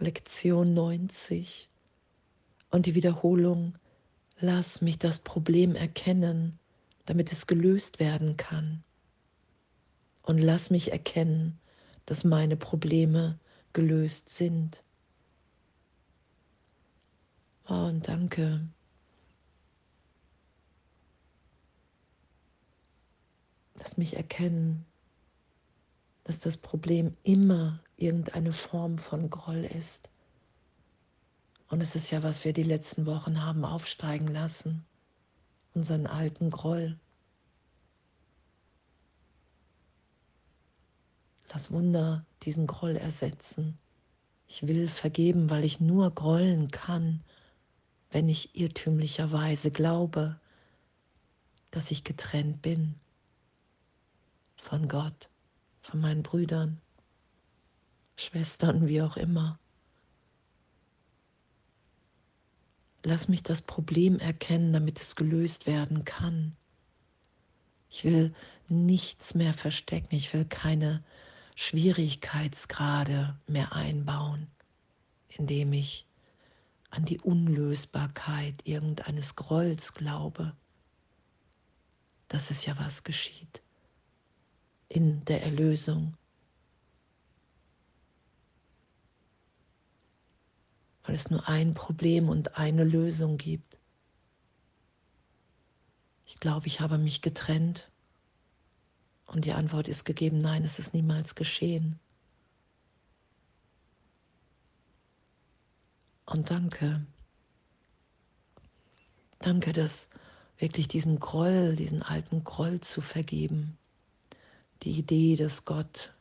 Lektion 90 und die Wiederholung, lass mich das Problem erkennen, damit es gelöst werden kann. Und lass mich erkennen, dass meine Probleme gelöst sind. Oh, und danke. Lass mich erkennen, dass das Problem immer irgendeine Form von Groll ist. Und es ist ja, was wir die letzten Wochen haben aufsteigen lassen, unseren alten Groll. Lass Wunder diesen Groll ersetzen. Ich will vergeben, weil ich nur grollen kann, wenn ich irrtümlicherweise glaube, dass ich getrennt bin von Gott, von meinen Brüdern, Schwestern, wie auch immer. Lass mich das Problem erkennen, damit es gelöst werden kann. Ich will nichts mehr verstecken. Ich will keine Schwierigkeitsgrade mehr einbauen, indem ich an die Unlösbarkeit irgendeines Grolls glaube. Das ist ja was geschieht in der Erlösung. Weil es nur ein Problem und eine Lösung gibt. Ich glaube, ich habe mich getrennt. Und die Antwort ist gegeben, nein, es ist niemals geschehen. Und danke. Danke, dass wirklich diesen Groll, diesen alten Groll zu vergeben die Idee, dass Gott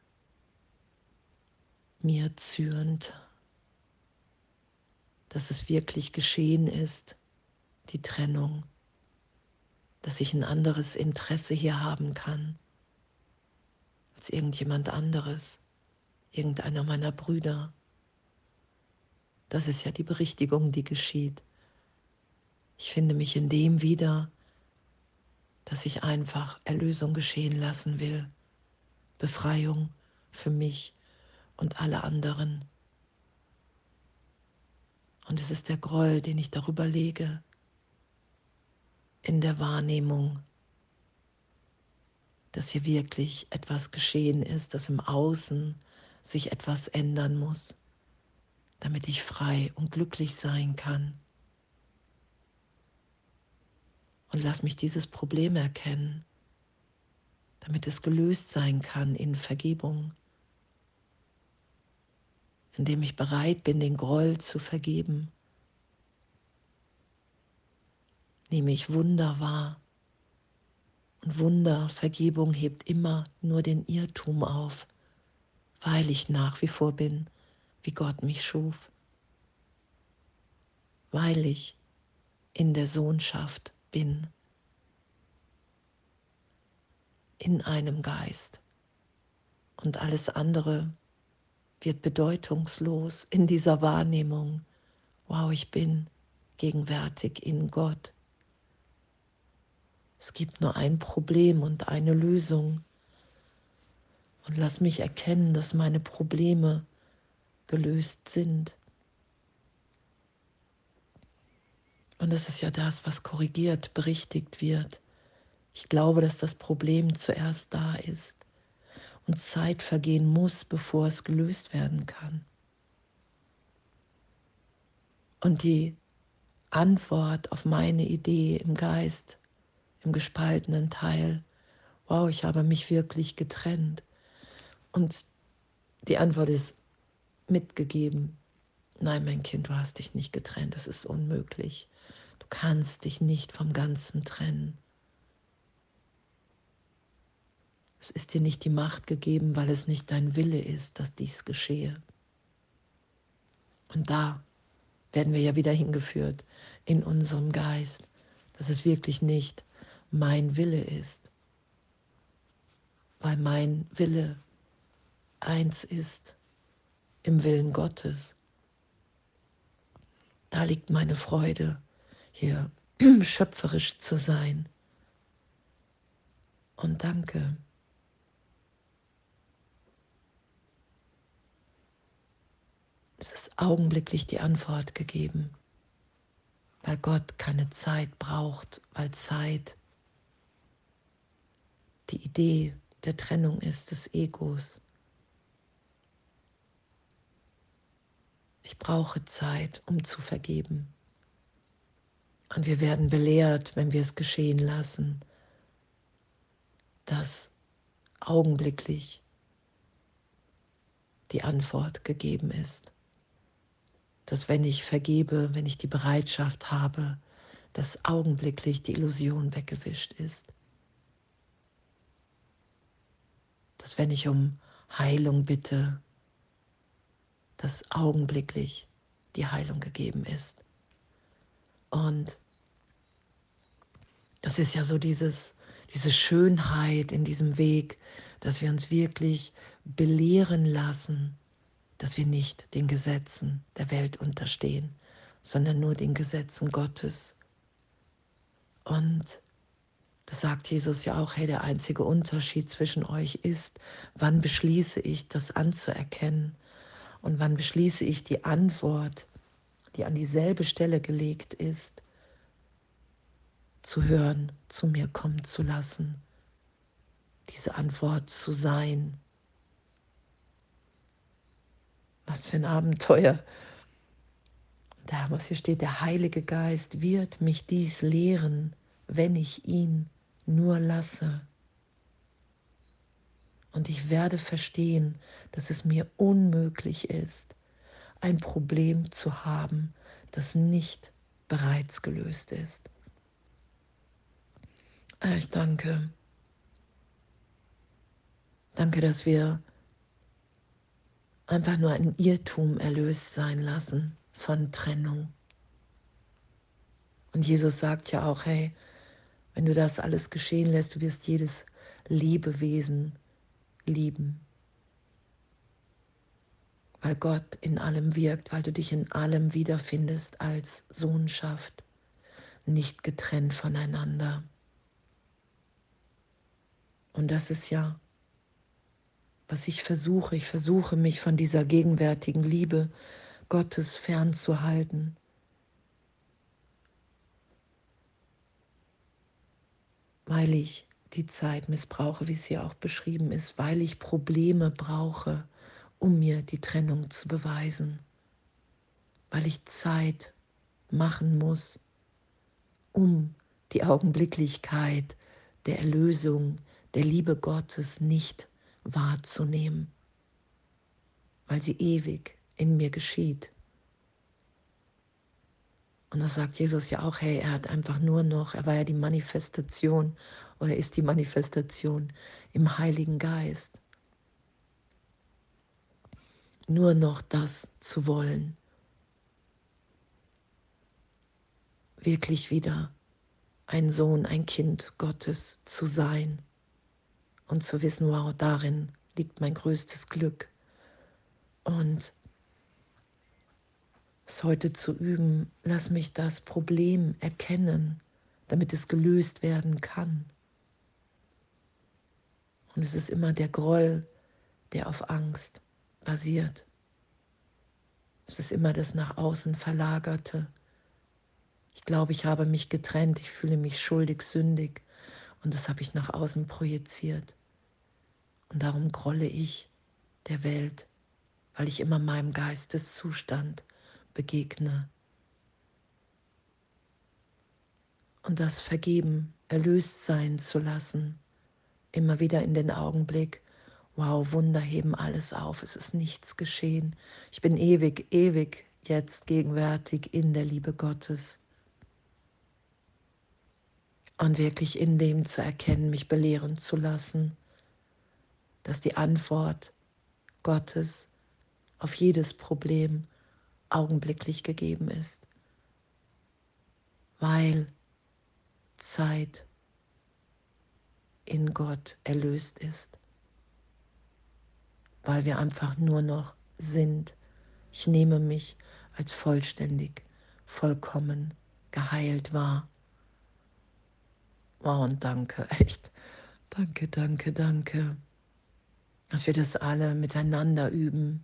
mir zürnt, dass es wirklich geschehen ist, die Trennung, dass ich ein anderes Interesse hier haben kann als irgendjemand anderes, irgendeiner meiner Brüder. Das ist ja die Berichtigung, die geschieht. Ich finde mich in dem wieder, dass ich einfach Erlösung geschehen lassen will. Befreiung für mich und alle anderen. Und es ist der Groll, den ich darüber lege, in der Wahrnehmung, dass hier wirklich etwas geschehen ist, dass im Außen sich etwas ändern muss, damit ich frei und glücklich sein kann. Und lass mich dieses Problem erkennen damit es gelöst sein kann in Vergebung, indem ich bereit bin, den Groll zu vergeben, nehme ich Wunder wahr. Und Wunder, Vergebung hebt immer nur den Irrtum auf, weil ich nach wie vor bin, wie Gott mich schuf, weil ich in der Sohnschaft bin in einem Geist. Und alles andere wird bedeutungslos in dieser Wahrnehmung. Wow, ich bin gegenwärtig in Gott. Es gibt nur ein Problem und eine Lösung. Und lass mich erkennen, dass meine Probleme gelöst sind. Und das ist ja das, was korrigiert, berichtigt wird. Ich glaube, dass das Problem zuerst da ist und Zeit vergehen muss, bevor es gelöst werden kann. Und die Antwort auf meine Idee im Geist, im gespaltenen Teil, wow, ich habe mich wirklich getrennt. Und die Antwort ist mitgegeben, nein, mein Kind, du hast dich nicht getrennt, es ist unmöglich. Du kannst dich nicht vom Ganzen trennen. Es ist dir nicht die Macht gegeben, weil es nicht dein Wille ist, dass dies geschehe. Und da werden wir ja wieder hingeführt in unserem Geist, dass es wirklich nicht mein Wille ist, weil mein Wille eins ist im Willen Gottes. Da liegt meine Freude, hier schöpferisch zu sein. Und danke. Es ist augenblicklich die Antwort gegeben, weil Gott keine Zeit braucht, weil Zeit die Idee der Trennung ist des Egos. Ich brauche Zeit, um zu vergeben. Und wir werden belehrt, wenn wir es geschehen lassen, dass augenblicklich die Antwort gegeben ist. Dass wenn ich vergebe, wenn ich die Bereitschaft habe, dass augenblicklich die Illusion weggewischt ist. Dass wenn ich um Heilung bitte, dass augenblicklich die Heilung gegeben ist. Und das ist ja so dieses, diese Schönheit in diesem Weg, dass wir uns wirklich belehren lassen, dass wir nicht den Gesetzen der Welt unterstehen, sondern nur den Gesetzen Gottes. Und das sagt Jesus ja auch, hey, der einzige Unterschied zwischen euch ist, wann beschließe ich, das anzuerkennen und wann beschließe ich die Antwort, die an dieselbe Stelle gelegt ist, zu hören, zu mir kommen zu lassen, diese Antwort zu sein. Was für ein Abenteuer. Da, was hier steht, der Heilige Geist wird mich dies lehren, wenn ich ihn nur lasse. Und ich werde verstehen, dass es mir unmöglich ist, ein Problem zu haben, das nicht bereits gelöst ist. Ah, ich danke. Danke, dass wir einfach nur ein Irrtum erlöst sein lassen von Trennung. Und Jesus sagt ja auch, hey, wenn du das alles geschehen lässt, du wirst jedes Lebewesen lieben. Weil Gott in allem wirkt, weil du dich in allem wiederfindest als Sohnschaft, nicht getrennt voneinander. Und das ist ja, was ich versuche. Ich versuche mich von dieser gegenwärtigen Liebe Gottes fernzuhalten. Weil ich die Zeit missbrauche, wie es hier auch beschrieben ist, weil ich Probleme brauche, um mir die Trennung zu beweisen, weil ich Zeit machen muss, um die Augenblicklichkeit der Erlösung, der Liebe Gottes nicht wahrzunehmen, weil sie ewig in mir geschieht. Und das sagt Jesus ja auch, hey, er hat einfach nur noch, er war ja die Manifestation oder ist die Manifestation im Heiligen Geist. Nur noch das zu wollen, wirklich wieder ein Sohn, ein Kind Gottes zu sein und zu wissen, wow, darin liegt mein größtes Glück. Und es heute zu üben, lass mich das Problem erkennen, damit es gelöst werden kann. Und es ist immer der Groll, der auf Angst basiert. Es ist immer das nach außen verlagerte. Ich glaube, ich habe mich getrennt, ich fühle mich schuldig, sündig und das habe ich nach außen projiziert. Und darum grolle ich der Welt, weil ich immer meinem Geisteszustand begegne. Und das Vergeben, erlöst sein zu lassen, immer wieder in den Augenblick, wow, Wunder heben alles auf, es ist nichts geschehen. Ich bin ewig, ewig jetzt gegenwärtig in der Liebe Gottes. Und wirklich in dem zu erkennen, mich belehren zu lassen dass die Antwort Gottes auf jedes Problem augenblicklich gegeben ist, weil Zeit in Gott erlöst ist, weil wir einfach nur noch sind. Ich nehme mich als vollständig, vollkommen geheilt wahr. Oh, und danke, echt. Danke, danke, danke dass wir das alle miteinander üben,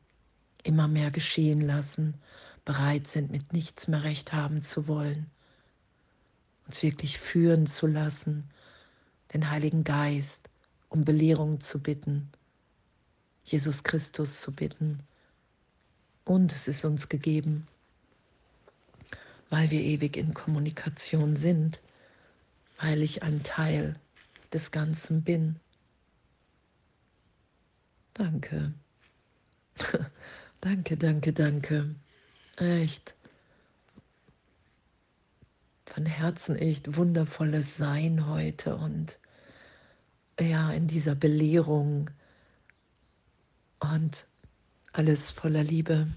immer mehr geschehen lassen, bereit sind, mit nichts mehr recht haben zu wollen, uns wirklich führen zu lassen, den Heiligen Geist um Belehrung zu bitten, Jesus Christus zu bitten. Und es ist uns gegeben, weil wir ewig in Kommunikation sind, weil ich ein Teil des Ganzen bin. Danke. danke, danke, danke. Echt. Von Herzen echt wundervolles Sein heute und ja, in dieser Belehrung und alles voller Liebe.